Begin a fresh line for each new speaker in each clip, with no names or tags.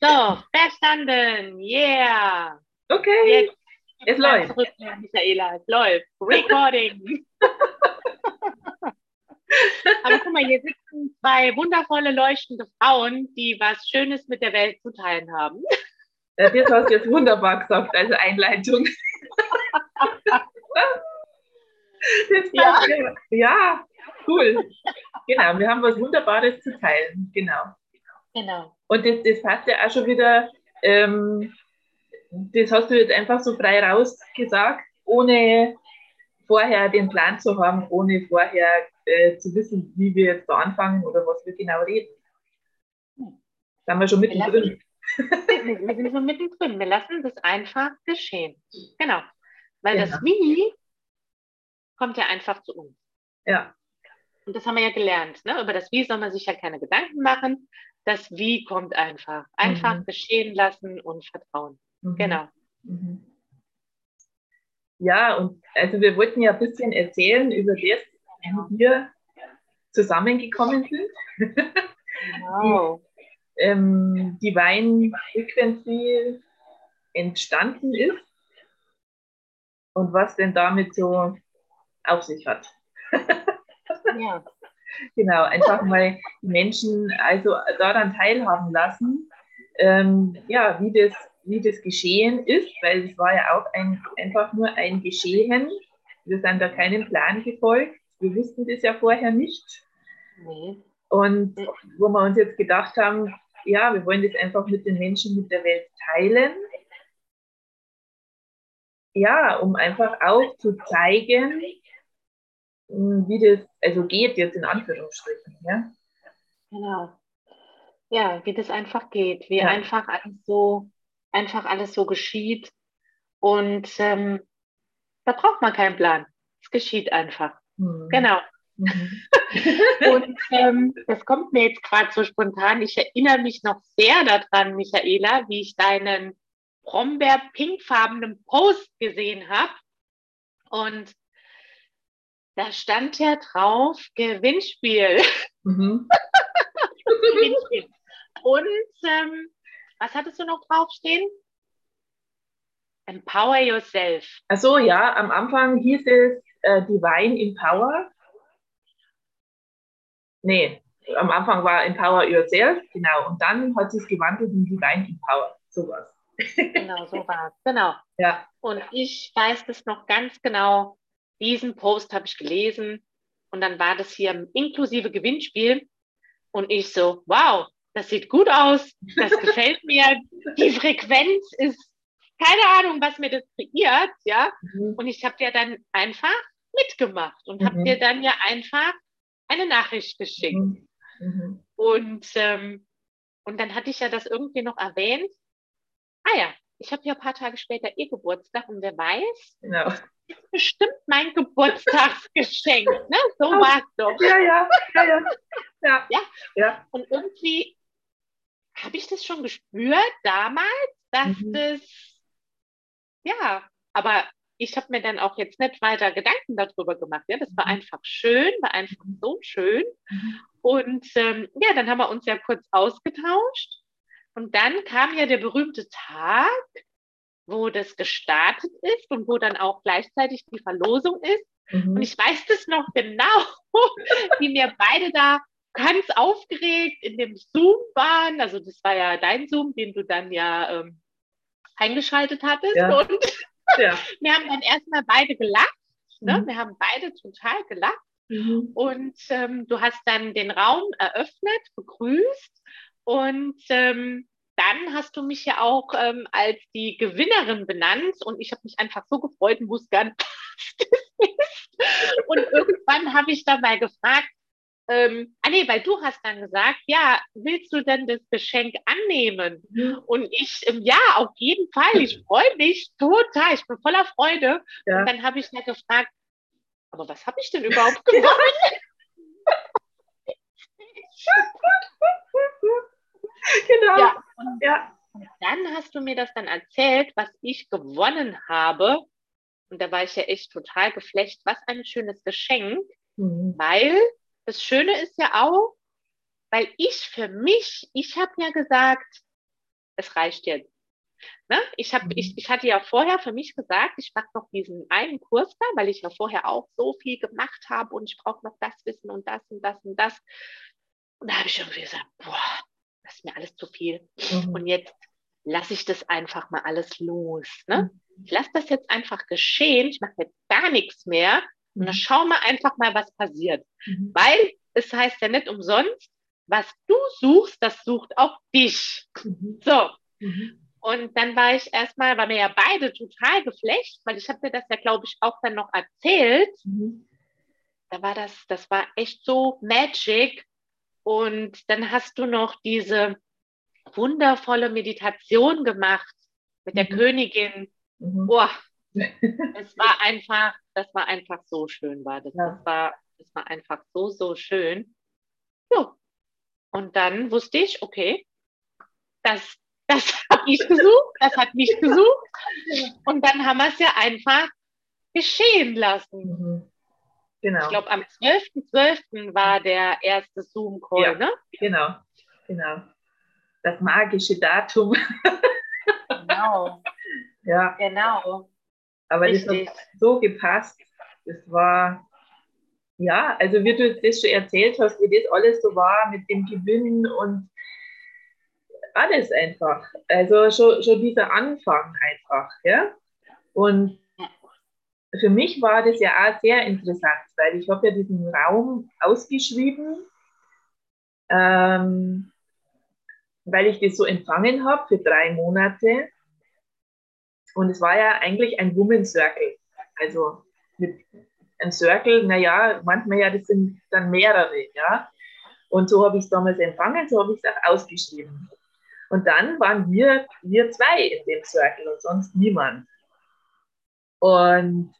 So, verstanden. Yeah.
Okay. Jetzt es läuft.
Zurück, Michaela, es läuft. Recording. Aber guck mal, hier sitzen zwei wundervolle, leuchtende Frauen, die was Schönes mit der Welt zu teilen haben.
Ja, das hast du jetzt wunderbar gesagt, also Einleitung. ja. ja, cool. Genau, wir haben was Wunderbares zu teilen. Genau.
Genau.
Und das, das passt ja auch schon wieder, ähm, das hast du jetzt einfach so frei rausgesagt, ohne vorher den Plan zu haben, ohne vorher äh, zu wissen, wie wir jetzt da anfangen oder was wir genau reden. Da sind wir schon mittendrin.
Wir, sind schon mittendrin. Wir lassen das einfach geschehen. Genau. Weil genau. das Wie kommt ja einfach zu uns.
Ja.
Und das haben wir ja gelernt. Ne? Über das Wie soll man sich ja keine Gedanken machen. Das Wie kommt einfach. Einfach mhm. geschehen lassen und vertrauen. Mhm. Genau. Mhm.
Ja, und also wir wollten ja ein bisschen erzählen über das, wie wir zusammengekommen sind. Genau. die, ähm, Wein Frequency entstanden ist und was denn damit so auf sich hat. ja. Genau, einfach mal die Menschen also daran teilhaben lassen, ähm, ja, wie das, wie das geschehen ist, weil es war ja auch ein, einfach nur ein Geschehen. Wir sind da keinem Plan gefolgt. Wir wussten das ja vorher nicht. Nee. Und wo wir uns jetzt gedacht haben, ja, wir wollen das einfach mit den Menschen, mit der Welt teilen. Ja, um einfach auch zu zeigen, wie das also geht, jetzt in Anführungsstrichen. Ja?
Genau. Ja, wie das einfach geht, wie ja. einfach alles so, einfach alles so geschieht. Und ähm, da braucht man keinen Plan. Es geschieht einfach. Mhm. Genau. Mhm. und ähm, das kommt mir jetzt gerade so spontan. Ich erinnere mich noch sehr daran, Michaela, wie ich deinen Brombeer-pinkfarbenen Post gesehen habe. Und da stand ja drauf Gewinnspiel. Mhm. Gewinnspiel. Und ähm, was hattest du noch draufstehen? Empower yourself.
Also ja, am Anfang hieß es äh, Divine Empower. Nee, am Anfang war Empower yourself, genau. Und dann hat sich gewandelt in Divine Empower, sowas.
Genau, so war es. Genau.
Ja.
Und ich weiß das noch ganz genau diesen Post habe ich gelesen und dann war das hier inklusive Gewinnspiel und ich so, wow, das sieht gut aus, das gefällt mir, die Frequenz ist, keine Ahnung, was mir das kreiert, ja. Mhm. Und ich habe ja dann einfach mitgemacht und mhm. habe dir dann ja einfach eine Nachricht geschickt. Mhm. mhm. Und, ähm, und dann hatte ich ja das irgendwie noch erwähnt. Ah ja, ich habe ja ein paar Tage später ihr Geburtstag und wer weiß,
genau. das
ist bestimmt mein Geburtstagsgeschenk. Ne? So war es doch.
Ja, ja, ja, ja. Ja.
ja? ja. Und irgendwie habe ich das schon gespürt damals, dass mhm. das, ja, aber ich habe mir dann auch jetzt nicht weiter Gedanken darüber gemacht. Ja, das war mhm. einfach schön, war einfach so schön. Mhm. Und ähm, ja, dann haben wir uns ja kurz ausgetauscht. Und dann kam ja der berühmte Tag, wo das gestartet ist und wo dann auch gleichzeitig die Verlosung ist. Mhm. Und ich weiß das noch genau, wie mir beide da ganz aufgeregt in dem Zoom waren. Also das war ja dein Zoom, den du dann ja ähm, eingeschaltet hattest.
Ja.
Und ja. wir haben dann erstmal beide gelacht. Ne? Mhm. Wir haben beide total gelacht. Mhm. Und ähm, du hast dann den Raum eröffnet, begrüßt und ähm, dann hast du mich ja auch ähm, als die Gewinnerin benannt und ich habe mich einfach so gefreut und wusste gar nicht, was das ist. Und irgendwann habe ich dabei gefragt, ähm, ah nee, weil du hast dann gesagt, ja, willst du denn das Geschenk annehmen? Mhm. Und ich, ähm, ja, auf jeden Fall, ich freue mich total, ich bin voller Freude. Ja. Und dann habe ich ja gefragt, aber was habe ich denn überhaupt gewonnen?
genau.
Ja. Und, ja. und dann hast du mir das dann erzählt, was ich gewonnen habe. Und da war ich ja echt total geflecht. Was ein schönes Geschenk. Mhm. Weil das Schöne ist ja auch, weil ich für mich, ich habe ja gesagt, es reicht jetzt. Ne? Ich, hab, mhm. ich, ich hatte ja vorher für mich gesagt, ich mache noch diesen einen Kurs da, weil ich ja vorher auch so viel gemacht habe und ich brauche noch das Wissen und das und das und das. Und da habe ich irgendwie gesagt, boah, das ist mir alles zu viel. Mhm. Und jetzt lasse ich das einfach mal alles los. Ne? Mhm. Ich lasse das jetzt einfach geschehen. Ich mache jetzt gar nichts mehr. Und dann mhm. schauen wir einfach mal, was passiert. Mhm. Weil es heißt ja nicht umsonst, was du suchst, das sucht auch dich. So. Und dann war ich erstmal, war mir ja beide total geflecht, weil ich habe dir das ja, glaube ich, auch dann noch erzählt. Mhm. Da war das, das war echt so magic. Und dann hast du noch diese wundervolle Meditation gemacht mit der mhm. Königin. Mhm. Boah, es war einfach, das war einfach so schön, war das. Ja. Das war, das war einfach so, so schön. Ja. Und dann wusste ich, okay, das, das habe ich gesucht, das hat mich gesucht. Und dann haben wir es ja einfach geschehen lassen. Mhm. Genau. Ich glaube, am 12.12. .12. war der erste Zoom-Call, ja, ne?
Genau, genau. Das magische Datum.
genau.
Ja.
Genau.
Aber Richtig. das hat so gepasst. Das war, ja, also wie du das schon erzählt hast, wie das alles so war mit dem Gewinn und alles einfach. Also schon, schon dieser Anfang einfach, ja. Und für mich war das ja auch sehr interessant, weil ich habe ja diesen Raum ausgeschrieben, ähm, weil ich das so empfangen habe für drei Monate. Und es war ja eigentlich ein Woman Circle. Also mit einem Circle, naja, manchmal ja, das sind dann mehrere, ja. Und so habe ich es damals empfangen, so habe ich es auch ausgeschrieben. Und dann waren wir, wir zwei in dem Circle und sonst niemand. Und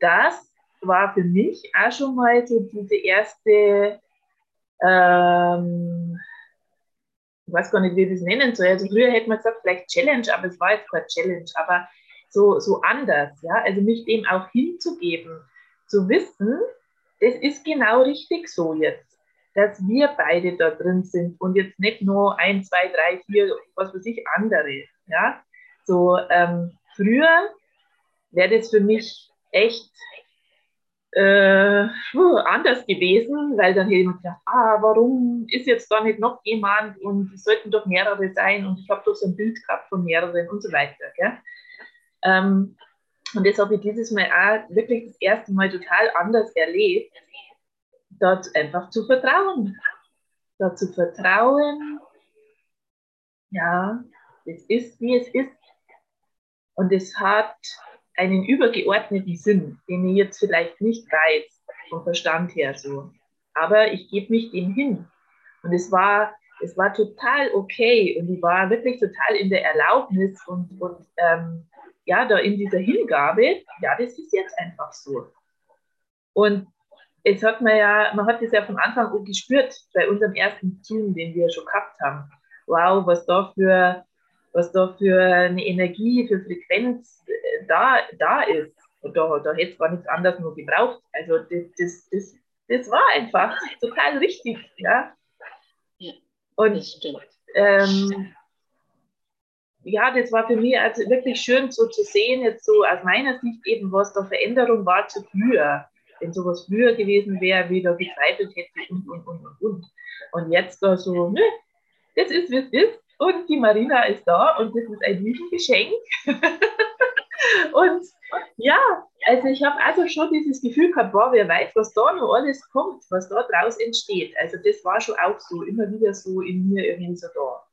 das war für mich auch schon mal so diese erste, ähm, ich weiß gar nicht, wie ich das nennen soll. Also früher hätte man gesagt, vielleicht Challenge, aber es war jetzt keine Challenge, aber so, so anders, ja. Also mich dem auch hinzugeben, zu wissen, das ist genau richtig so jetzt, dass wir beide da drin sind und jetzt nicht nur ein, zwei, drei, vier, was weiß ich, andere, ja. So, ähm, früher wäre das für mich echt äh, anders gewesen, weil dann hätte man gedacht, ah, warum ist jetzt da nicht noch jemand und es sollten doch mehrere sein und ich habe doch so ein Bild gehabt von mehreren und so weiter. Ähm, und das habe ich dieses Mal auch wirklich das erste Mal total anders erlebt, dort einfach zu vertrauen. Dort zu vertrauen, ja, es ist, wie es ist. Und es hat einen übergeordneten Sinn, den ich jetzt vielleicht nicht weiß, vom Verstand her so. Aber ich gebe mich dem hin. Und es war, es war total okay und ich war wirklich total in der Erlaubnis und, und ähm, ja, da in dieser Hingabe, ja, das ist jetzt einfach so. Und es hat man ja, man hat das ja von Anfang an gespürt bei unserem ersten Zoom, den wir schon gehabt haben. Wow, was da für was da für eine Energie, für Frequenz äh, da, da ist. Und da, da hätte es gar nichts anderes nur gebraucht. Also das, das, das, das war einfach total richtig. Ja,
ja Und das stimmt.
Ähm, ja, das war für mich also wirklich schön so zu sehen, jetzt so aus meiner Sicht eben, was da Veränderung war zu früher. Wenn sowas früher gewesen wäre, wie da gezweifelt hätte und, und, und, und, und. Und jetzt da so, nö, das ist, wie es ist. Und die Marina ist da und das ist ein Riesengeschenk. und ja, also ich habe also schon dieses Gefühl gehabt, boah, wer weiß, was da noch alles kommt, was da draus entsteht. Also das war schon auch so, immer wieder so in mir irgendwie so da.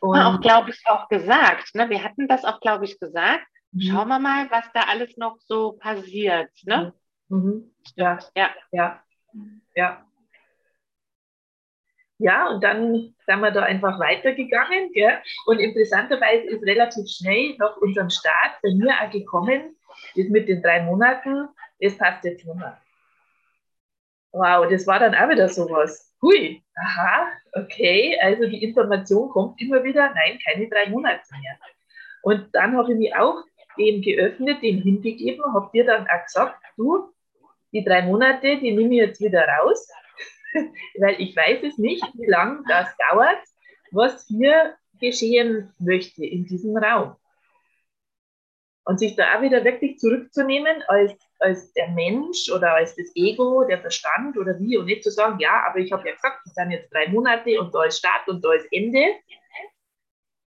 Und auch, glaube ich, auch gesagt. Ne? Wir hatten das auch, glaube ich, gesagt. Mhm. Schauen wir mal, was da alles noch so passiert. Ne?
Mhm. Ja, ja, ja, ja. Ja, und dann sind wir da einfach weitergegangen. Gell? Und interessanterweise ist relativ schnell nach unserem Start bei mir auch gekommen, das mit den drei Monaten, das passt jetzt nicht mehr. Wow, das war dann auch wieder sowas. Hui, aha, okay, also die Information kommt immer wieder, nein, keine drei Monate mehr. Und dann habe ich mich auch dem geöffnet, dem hingegeben, habe dir dann auch gesagt, du, die drei Monate, die nehme ich jetzt wieder raus weil ich weiß es nicht, wie lange das dauert, was hier geschehen möchte in diesem Raum. Und sich da auch wieder wirklich zurückzunehmen als, als der Mensch oder als das Ego, der Verstand oder wie und nicht zu sagen, ja, aber ich habe ja gesagt, es sind jetzt drei Monate und da ist Start und da ist Ende.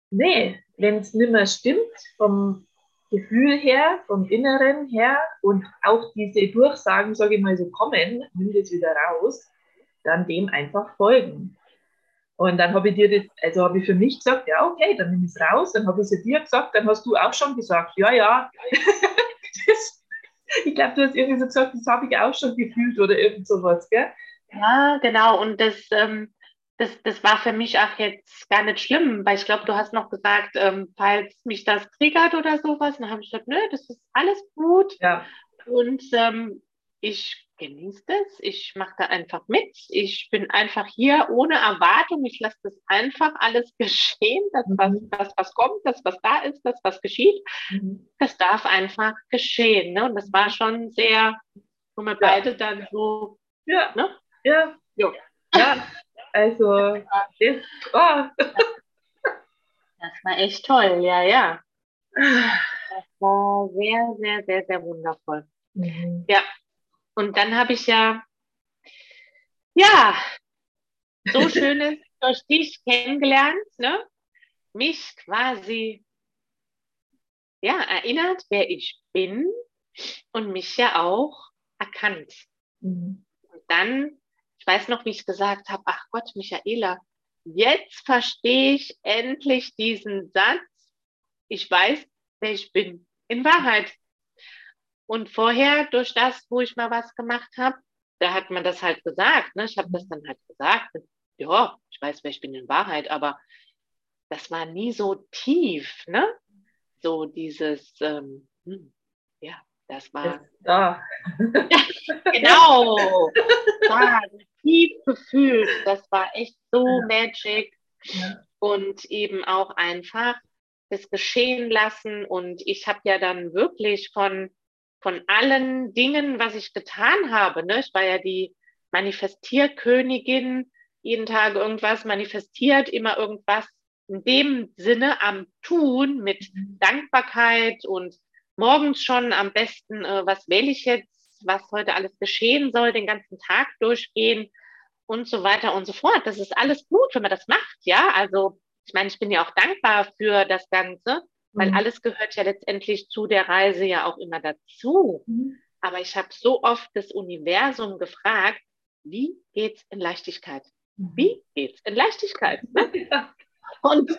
Nee, wenn es nicht mehr stimmt vom Gefühl her, vom Inneren her und auch diese Durchsagen, sage ich mal so, kommen, nimm das wieder raus, dann dem einfach folgen. Und dann habe ich dir das, also habe ich für mich gesagt, ja, okay, dann nimm es raus. Dann habe ich es dir gesagt, dann hast du auch schon gesagt, ja, ja. das, ich glaube, du hast irgendwie so gesagt, das habe ich auch schon gefühlt oder irgend sowas, gell?
Ja, genau. Und das, ähm, das, das war für mich auch jetzt gar nicht schlimm, weil ich glaube, du hast noch gesagt, ähm, falls mich das triggert oder sowas, dann habe ich gesagt, nö, das ist alles gut.
Ja.
Und ähm, ich genieße das, ich mache da einfach mit. Ich bin einfach hier ohne Erwartung. Ich lasse das einfach alles geschehen. Das, was, mhm. das, was kommt, das, was da ist, das, was geschieht, mhm. das darf einfach geschehen. Ne? Und das war schon sehr, wo wir ja. beide dann so.
Ja, ne? ja. ja. ja. Also, das, oh.
das war echt toll, ja, ja. Das war sehr, sehr, sehr, sehr wundervoll. Mhm. Ja, und dann habe ich ja, ja, so Schönes durch dich kennengelernt, ne? mich quasi ja, erinnert, wer ich bin und mich ja auch erkannt. Mhm. Und dann, ich weiß noch, wie ich gesagt habe, ach Gott, Michaela, jetzt verstehe ich endlich diesen Satz, ich weiß, wer ich bin. In Wahrheit, und vorher, durch das, wo ich mal was gemacht habe, da hat man das halt gesagt. Ne? Ich habe das dann halt gesagt. Ja, ich weiß, wer ich bin in Wahrheit, aber das war nie so tief. Ne? So dieses, ähm, hm, ja, das war.
Da.
genau. Da, tief gefühlt. Das war echt so ja. magic. Ja. Und eben auch einfach das geschehen lassen. Und ich habe ja dann wirklich von von allen Dingen, was ich getan habe. Ne? Ich war ja die Manifestierkönigin, jeden Tag irgendwas manifestiert, immer irgendwas in dem Sinne am Tun mit Dankbarkeit und morgens schon am besten, äh, was wähle ich jetzt, was heute alles geschehen soll, den ganzen Tag durchgehen und so weiter und so fort. Das ist alles gut, wenn man das macht, ja. Also ich meine, ich bin ja auch dankbar für das Ganze. Weil mhm. alles gehört ja letztendlich zu der Reise ja auch immer dazu. Mhm. Aber ich habe so oft das Universum gefragt, wie geht's in Leichtigkeit? Mhm. Wie geht's in Leichtigkeit? Ne? Und,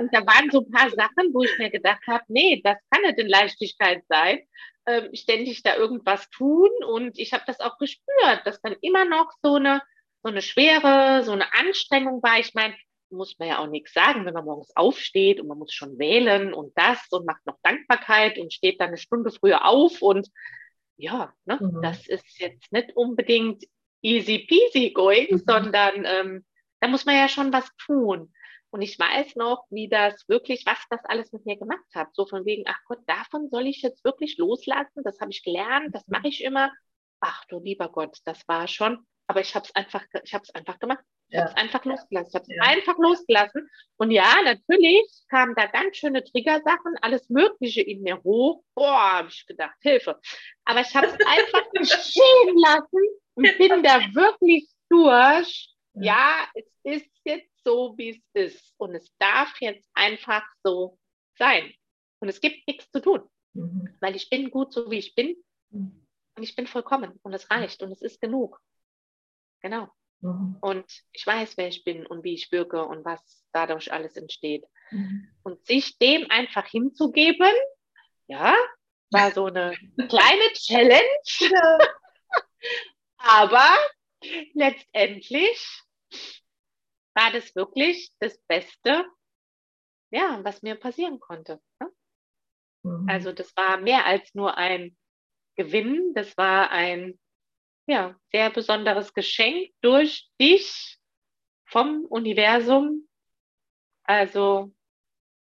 und da waren so ein paar Sachen, wo ich mir gedacht habe, nee, das kann nicht in Leichtigkeit sein. Ähm, ständig da irgendwas tun. Und ich habe das auch gespürt, dass dann immer noch so eine, so eine Schwere, so eine Anstrengung war. Ich meine, muss man ja auch nichts sagen, wenn man morgens aufsteht und man muss schon wählen und das und macht noch Dankbarkeit und steht dann eine Stunde früher auf und ja, ne, mhm. das ist jetzt nicht unbedingt easy peasy going, mhm. sondern ähm, da muss man ja schon was tun. Und ich weiß noch, wie das wirklich, was das alles mit mir gemacht hat. So von wegen, ach Gott, davon soll ich jetzt wirklich loslassen. Das habe ich gelernt, das mache ich immer. Ach du lieber Gott, das war schon. Aber ich habe es einfach, ich habe es einfach gemacht. Ich ja. habe es einfach losgelassen. Ich habe es ja. einfach losgelassen. Und ja, natürlich kamen da ganz schöne Triggersachen, alles Mögliche in mir hoch. Boah, habe ich gedacht, Hilfe. Aber ich habe es einfach geschehen lassen und bin da wirklich durch. Ja, es ist jetzt so, wie es ist. Und es darf jetzt einfach so sein. Und es gibt nichts zu tun. Mhm. Weil ich bin gut, so wie ich bin. Mhm. Und ich bin vollkommen. Und es reicht. Und es ist genug. Genau. Mhm. Und ich weiß, wer ich bin und wie ich wirke und was dadurch alles entsteht. Mhm. Und sich dem einfach hinzugeben, ja, war so eine kleine Challenge. Aber letztendlich war das wirklich das Beste, ja, was mir passieren konnte. Ne? Mhm. Also das war mehr als nur ein Gewinn, das war ein ja, sehr besonderes Geschenk durch dich vom Universum. Also.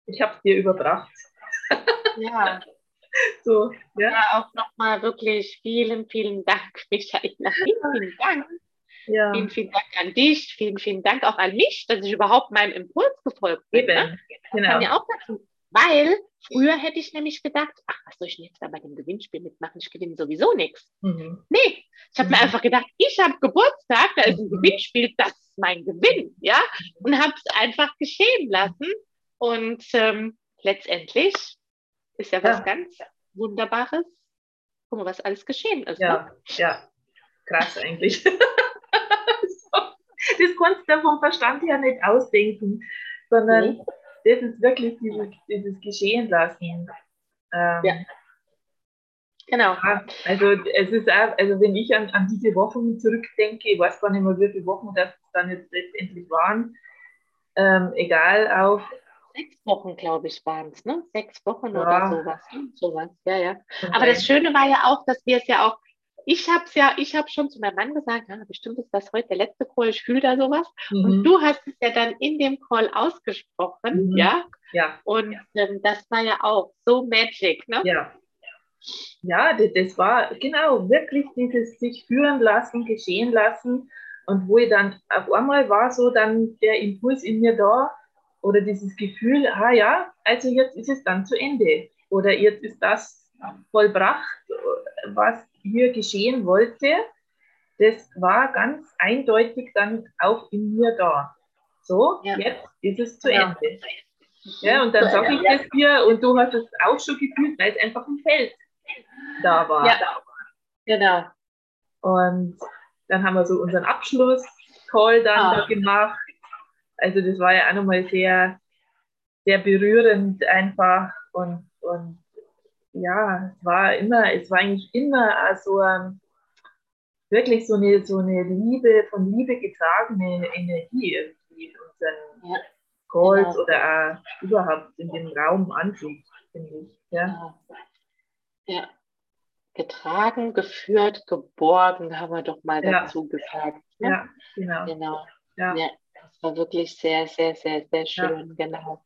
Ich habe es dir überbracht.
Ja. so, ja. ja auch nochmal wirklich vielen, vielen Dank, Michaela. Vielen, vielen Dank. Ja. Vielen, vielen Dank an dich. Vielen, vielen Dank auch an mich, dass ich überhaupt meinem Impuls gefolgt bin. Ne? Eben. Ne? Genau. kann ja auch dazu. Weil früher hätte ich nämlich gedacht, ach, was soll ich denn jetzt da bei dem Gewinnspiel mitmachen? Ich gewinne sowieso nichts. Mhm. Nee, ich habe mhm. mir einfach gedacht, ich habe Geburtstag, da ist ein mhm. Gewinnspiel, das ist mein Gewinn, ja, und habe es einfach geschehen lassen. Und ähm, letztendlich ist ja was ja. ganz Wunderbares. Guck mal, was alles geschehen ist.
Ja, ne? ja, krass eigentlich. das kannst du vom Verstand her nicht ausdenken, sondern mhm. Das ist wirklich dieses, dieses Geschehen lassen. Ähm, ja. Genau. Also es ist auch, also wenn ich an, an diese Wochen zurückdenke, ich weiß gar nicht mehr, wie viele Wochen das dann jetzt letztendlich waren, ähm, egal auf
sechs Wochen, glaube ich, waren es, ne? Sechs Wochen ja. oder sowas. sowas. Ja, ja. Aber das Schöne war ja auch, dass wir es ja auch, ich habe es ja, ich habe schon zu meinem Mann gesagt, ja, bestimmt ist das heute der letzte Call, ich fühle da sowas. Mhm. Und du hast es ja dann in dem Call ausgesprochen, mhm. ja? Ja. Und ähm, das war ja auch so magic, ne?
Ja. Ja, das, das war genau wirklich dieses sich führen lassen, geschehen lassen. Und wo ich dann auf einmal war so dann der Impuls in mir da, oder dieses Gefühl, ah ja, also jetzt ist es dann zu Ende oder jetzt ist das vollbracht, was hier geschehen wollte. Das war ganz eindeutig dann auch in mir da. So, ja. jetzt ist es zu ja. Ende. Ja, und dann sage ich das dir und du hast es auch schon gefühlt, weil es einfach ein Feld da war. Ja,
genau.
Und dann haben wir so unseren Abschluss-Call dann ah. da gemacht also das war ja auch nochmal sehr, sehr berührend einfach und, und ja, es war immer, es war eigentlich immer so ein, wirklich so eine, so eine Liebe, von Liebe getragene Energie irgendwie in unseren ja. Calls genau. oder auch überhaupt in dem Raum an sich, finde ich. Ja.
ja. Getragen, geführt, geborgen, haben wir doch mal ja. dazu gesagt.
Ne? Ja, genau.
Genau. Ja. ja. Das war wirklich sehr, sehr, sehr, sehr schön, genau.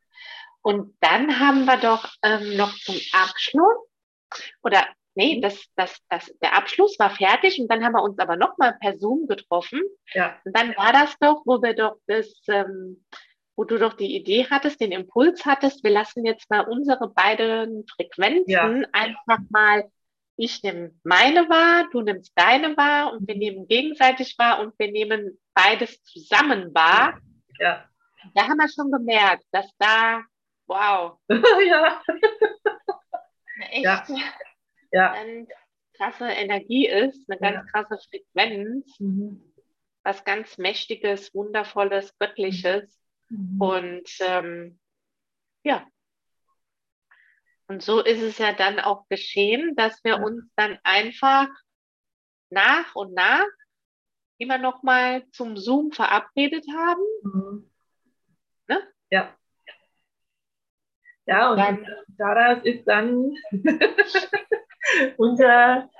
Und dann haben wir doch ähm, noch zum Abschluss, oder nee, mhm. das, das, das, der Abschluss war fertig und dann haben wir uns aber nochmal per Zoom getroffen. Ja. Und dann war das doch, wo wir doch das, ähm, wo du doch die Idee hattest, den Impuls hattest, wir lassen jetzt mal unsere beiden Frequenzen ja. einfach mal ich nehme meine wahr, du nimmst deine wahr und wir nehmen gegenseitig wahr und wir nehmen beides zusammen wahr. Ja. Da haben wir schon gemerkt, dass da, wow, ja. eine echt ja. Ja. Eine krasse Energie ist, eine ganz krasse Frequenz, mhm. was ganz Mächtiges, Wundervolles, Göttliches. Mhm. Und ähm, ja, und so ist es ja dann auch geschehen, dass wir uns dann einfach nach und nach immer noch mal zum Zoom verabredet haben. Mhm.
Ne? Ja. Ja, und dann, daraus ist dann unser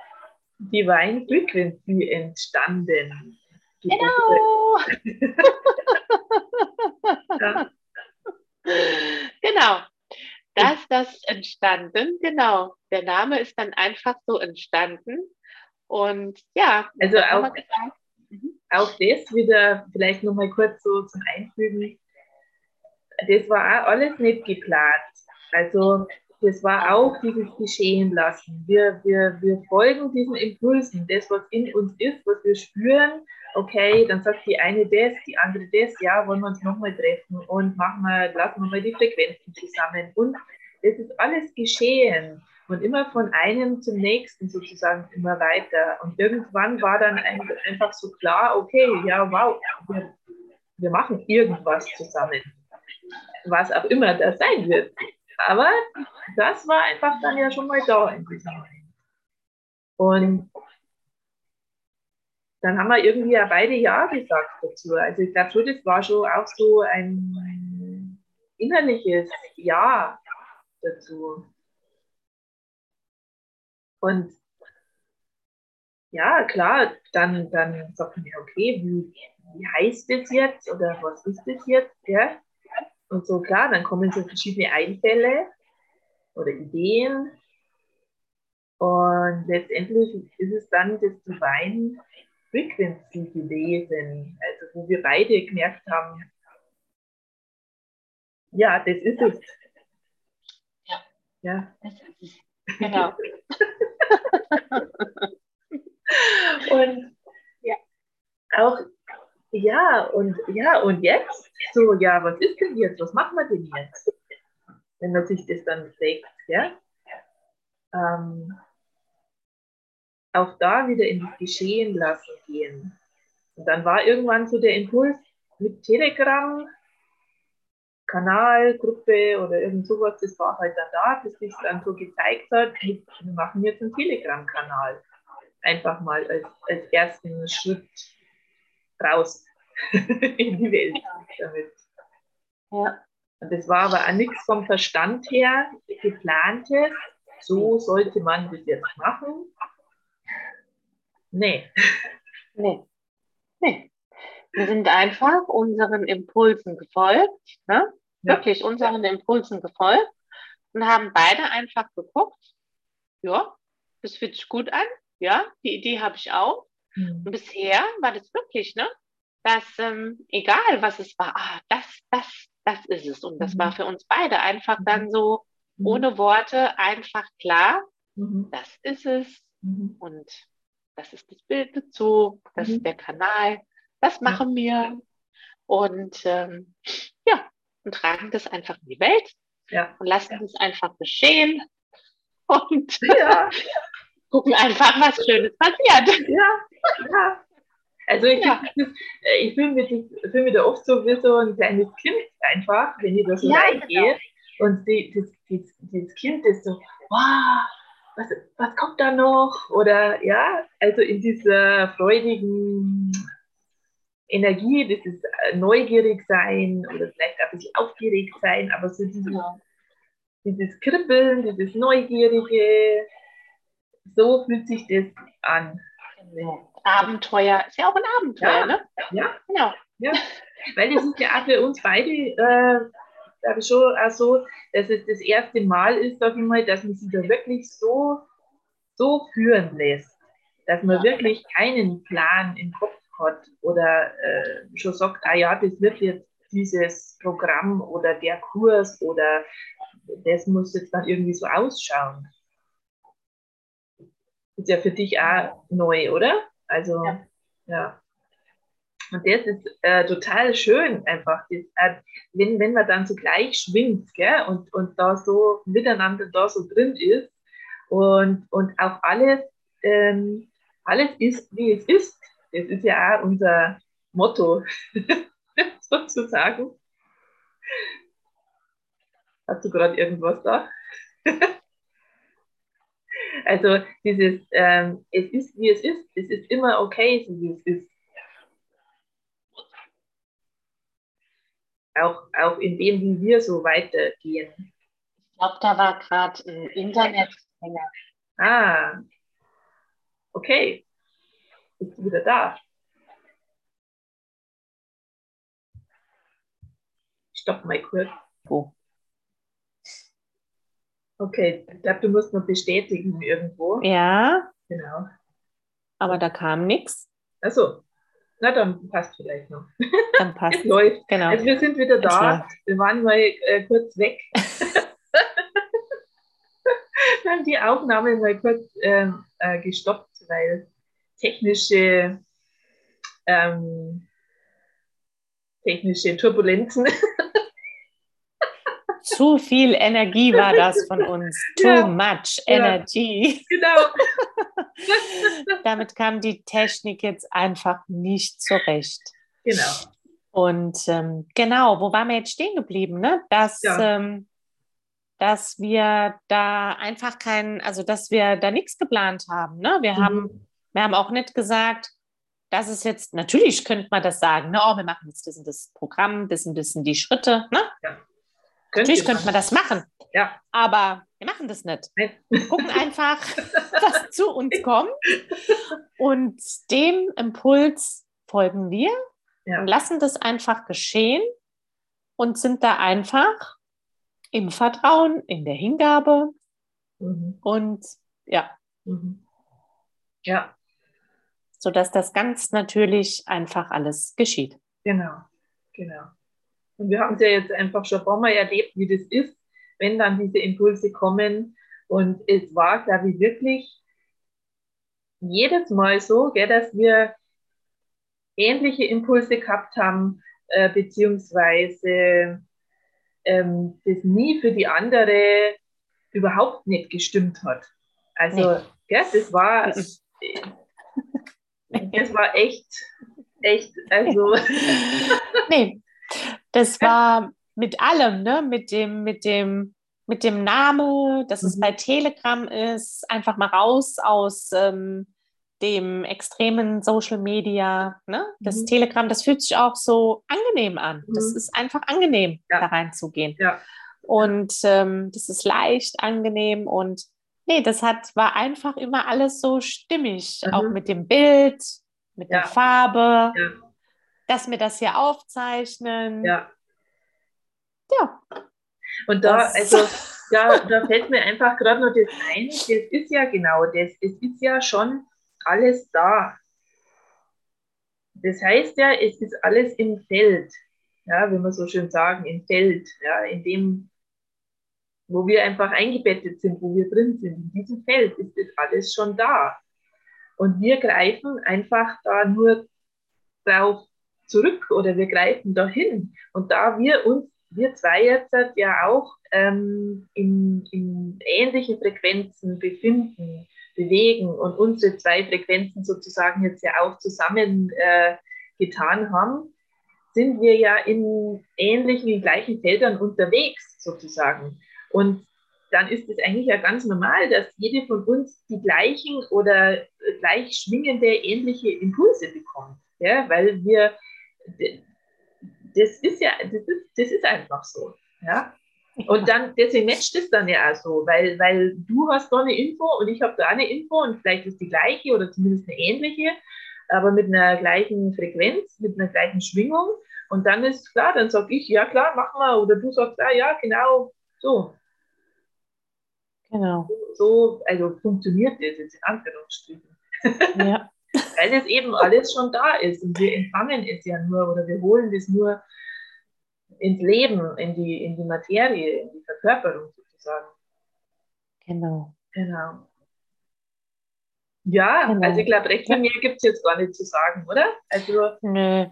Divine Frequency entstanden.
Genau. ja. Genau. Da ist das entstanden, genau. Der Name ist dann einfach so entstanden. Und ja,
also auch, mhm. auch das wieder vielleicht nochmal kurz so zum Einfügen. Das war auch alles nicht geplant. Also das war auch dieses Geschehen lassen. Wir, wir, wir folgen diesen Impulsen, das, was in uns ist, was wir spüren. Okay, dann sagt die eine das, die andere das, ja, wollen wir uns nochmal treffen und machen wir, lassen wir mal die Frequenzen zusammen. Und es ist alles geschehen und immer von einem zum nächsten sozusagen immer weiter. Und irgendwann war dann einfach so klar, okay, ja, wow, wir, wir machen irgendwas zusammen. Was auch immer das sein wird. Aber das war einfach dann ja schon mal da in diesem Moment. Und dann haben wir irgendwie ja beide Ja gesagt dazu. Also ich glaube schon, das war schon auch so ein innerliches Ja dazu. Und ja, klar, dann, dann sagt man ja, okay, wie, wie heißt das jetzt oder was ist das jetzt? Ja? Und so klar, dann kommen so verschiedene Einfälle oder Ideen. Und letztendlich ist es dann das Divine Frequency gelesen, also wo wir beide gemerkt haben, ja, das ist es.
Ja.
Ja.
Genau.
und ja. auch, ja, und ja, und jetzt? So, ja, was ist denn jetzt? Was machen wir denn jetzt? Wenn man sich das dann fragt, ja? Ähm, auch da wieder in Geschehen lassen gehen. Und dann war irgendwann so der Impuls mit Telegram, Kanal, Gruppe oder irgend sowas, das war halt dann da, bis sich dann so gezeigt hat, hey, wir machen jetzt einen Telegram-Kanal. Einfach mal als, als ersten Schritt raus in die Welt damit. Ja. Und das war aber auch nichts vom Verstand her geplantes, so sollte man das jetzt machen. Nee.
Nee. Nee. Wir sind einfach unseren Impulsen gefolgt, ne? Ja. wirklich unseren Impulsen gefolgt und haben beide einfach geguckt, ja, das fühlt sich gut an, ja, die Idee habe ich auch. Mhm. Und bisher war das wirklich, ne, dass ähm, egal was es war, ah, das, das, das ist es. Und das mhm. war für uns beide einfach dann mhm. so mhm. ohne Worte einfach klar, mhm. das ist es. Mhm. Und das ist das Bild dazu, das ist der Kanal, das machen wir. Und ähm, ja, und tragen das einfach in die Welt ja. und lassen das einfach geschehen und ja. gucken einfach, was Schönes passiert.
Ja, ja. Also ich, ja. ich fühle mich, fühl mich da oft so wie so ein kleines Kind einfach, wenn ich da so ja, reingehe. Genau. Und die, das, das, das Kind ist so, wow, was, was kommt da noch? Oder ja, also in dieser freudigen Energie, das ist äh, neugierig sein oder vielleicht ein bisschen aufgeregt sein, aber so dieses, dieses Kribbeln, dieses Neugierige, so fühlt sich das an.
Abenteuer, ist ja auch ein Abenteuer,
ja.
ne?
Ja, genau. Ja. Weil das ist ja auch für uns beide, äh, glaube ich, schon auch so, dass es das erste Mal ist, sag ich mal, dass man sich da wirklich so, so führen lässt. Dass man ja. wirklich keinen Plan im Kopf hat oder äh, schon sagt, ah ja, das wird jetzt dieses Programm oder der Kurs oder das muss jetzt dann irgendwie so ausschauen. Ist ja für dich auch neu, oder? Also, ja. ja. Und das ist äh, total schön, einfach, das, äh, wenn, wenn man dann so gleich schwingt gell? Und, und da so miteinander da so drin ist und, und auch alles, ähm, alles ist, wie es ist. Das ist ja auch unser Motto, sozusagen. Hast du gerade irgendwas da? also dieses, ähm, es ist wie es ist, es ist immer okay, so wie es ist. Auch, auch in dem, wie wir so weitergehen.
Ich glaube, da war gerade ein Internetfänger.
Ah, okay. Bist du wieder da? Stopp mal kurz. Oh. Okay, ich glaube, du musst noch bestätigen irgendwo.
Ja.
Genau.
Aber da kam nichts.
Achso. Na, dann passt vielleicht noch.
Dann passt.
es läuft. Genau. Also wir sind wieder da. Wir waren mal äh, kurz weg. wir haben die Aufnahme mal kurz ähm, äh, gestoppt, weil technische, ähm, technische Turbulenzen
Zu viel Energie war das von uns. Too ja. much energy.
Genau.
Damit kam die Technik jetzt einfach nicht zurecht.
Genau.
Und ähm, genau, wo waren wir jetzt stehen geblieben? Ne? Dass, ja. ähm, dass wir da einfach keinen, also dass wir da nichts geplant haben. Ne? Wir, mhm. haben wir haben auch nicht gesagt, das ist jetzt, natürlich könnte man das sagen, ne? oh, wir machen jetzt das und das Programm, das und das sind die Schritte. Ne? Ja. Natürlich könnte man das machen.
Ja.
Aber wir machen das nicht. Wir gucken einfach, was zu uns kommt. Und dem Impuls folgen wir ja. und lassen das einfach geschehen und sind da einfach im Vertrauen, in der Hingabe. Mhm. Und ja.
Mhm. Ja.
sodass das ganz natürlich einfach alles geschieht.
Genau, genau. Und wir haben es ja jetzt einfach schon ein paar Mal erlebt, wie das ist, wenn dann diese Impulse kommen. Und es war, glaube ich, wirklich jedes Mal so, gell, dass wir ähnliche Impulse gehabt haben, äh, beziehungsweise ähm, das nie für die andere überhaupt nicht gestimmt hat. Also, nee. gell, das war, das war echt, echt, also.
nee, das war mit allem, ne? Mit dem, mit dem, mit dem Name, dass mhm. es bei Telegram ist, einfach mal raus aus ähm, dem extremen Social Media. Ne? Das mhm. Telegram, das fühlt sich auch so angenehm an. Mhm. Das ist einfach angenehm, ja. da reinzugehen. Ja. Und ähm, das ist leicht, angenehm und nee, das hat, war einfach immer alles so stimmig, mhm. auch mit dem Bild, mit ja. der Farbe. Dass wir das hier aufzeichnen.
Ja.
Ja.
Und da, das, also, da, da fällt mir einfach gerade noch das ein, das ist ja genau das, es ist ja schon alles da. Das heißt ja, es ist alles im Feld, ja, wie wir so schön sagen, im Feld, ja, in dem, wo wir einfach eingebettet sind, wo wir drin sind. In diesem Feld ist das alles schon da. Und wir greifen einfach da nur drauf zurück oder wir greifen dahin. Und da wir uns, wir zwei jetzt ja auch ähm, in, in ähnlichen Frequenzen befinden, bewegen und unsere zwei Frequenzen sozusagen jetzt ja auch zusammen äh, getan haben, sind wir ja in ähnlichen, in gleichen Feldern unterwegs sozusagen. Und dann ist es eigentlich ja ganz normal, dass jede von uns die gleichen oder gleich schwingende ähnliche Impulse bekommt. Ja? Weil wir, das ist ja, das ist, das ist einfach so. Ja? Und dann, deswegen matcht es dann ja auch so, weil, weil du hast da eine Info und ich habe da eine Info und vielleicht ist die gleiche oder zumindest eine ähnliche, aber mit einer gleichen Frequenz, mit einer gleichen Schwingung. Und dann ist klar, dann sage ich, ja klar, mach mal. Oder du sagst, ah, ja, genau, so.
Genau.
So, also funktioniert das jetzt in Anführungsstrichen. Ja. weil es eben alles schon da ist und wir empfangen es ja nur oder wir holen das nur ins Leben, in die, in die Materie, in die Verkörperung sozusagen.
Genau.
Genau. Ja, genau. also ich glaube, recht viel mehr gibt es jetzt gar nicht zu sagen, oder? Also,
Nö.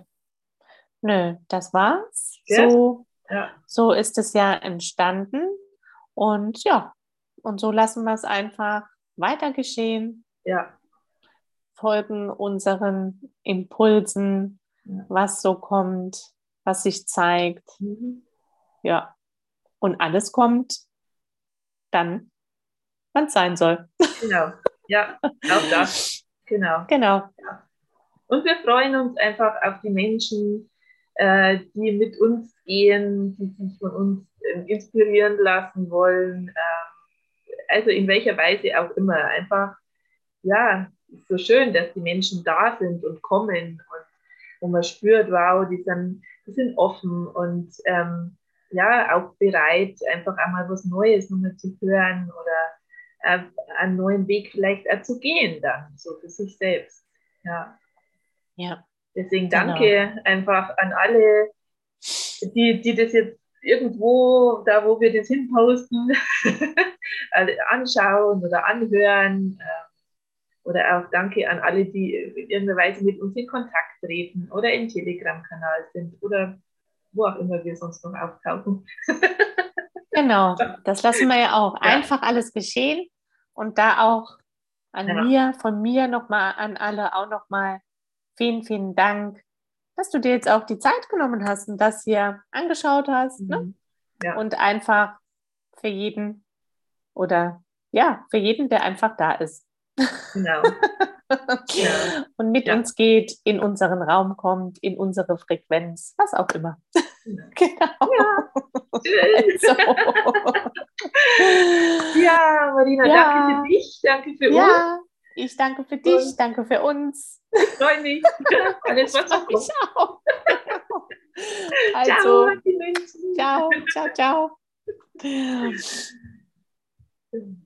Nö, das war's. Ja? So, ja. so ist es ja entstanden. Und ja, und so lassen wir es einfach weiter geschehen.
Ja.
Folgen unseren Impulsen, ja. was so kommt was sich zeigt. Mhm. Ja. Und alles kommt dann, wann es sein soll.
Genau. Ja, auch das. Genau.
Genau.
Ja. Und wir freuen uns einfach auf die Menschen, äh, die mit uns gehen, die sich von uns äh, inspirieren lassen wollen. Äh, also in welcher Weise auch immer. Einfach, ja, ist so schön, dass die Menschen da sind und kommen und wo man spürt, wow, die sind die sind offen und ähm, ja, auch bereit, einfach einmal was Neues nochmal zu hören oder äh, einen neuen Weg vielleicht auch zu gehen dann, so für sich selbst. Ja.
Ja.
Deswegen genau. danke genau. einfach an alle, die, die das jetzt irgendwo, da wo wir das hinposten, anschauen oder anhören. Äh, oder auch danke an alle, die in irgendeiner Weise mit uns in Kontakt treten oder im Telegram-Kanal sind oder wo auch immer wir sonst noch auftauchen.
genau, das lassen wir ja auch. Ja. Einfach alles geschehen und da auch an ja. mir, von mir nochmal an alle auch nochmal vielen, vielen Dank, dass du dir jetzt auch die Zeit genommen hast und das hier angeschaut hast. Ne? Mhm. Ne? Ja. Und einfach für jeden oder ja, für jeden, der einfach da ist.
Genau.
ja. Und mit ja. uns geht, in unseren Raum kommt, in unsere Frequenz, was auch immer.
genau. Ja, also. ja Marina, ja. danke für dich, danke für ja. uns.
Ich danke für dich, Und danke für uns.
Ich freue mich. Alles, was noch kommt.
Ciao. Also, ciao, ciao, ciao. ciao.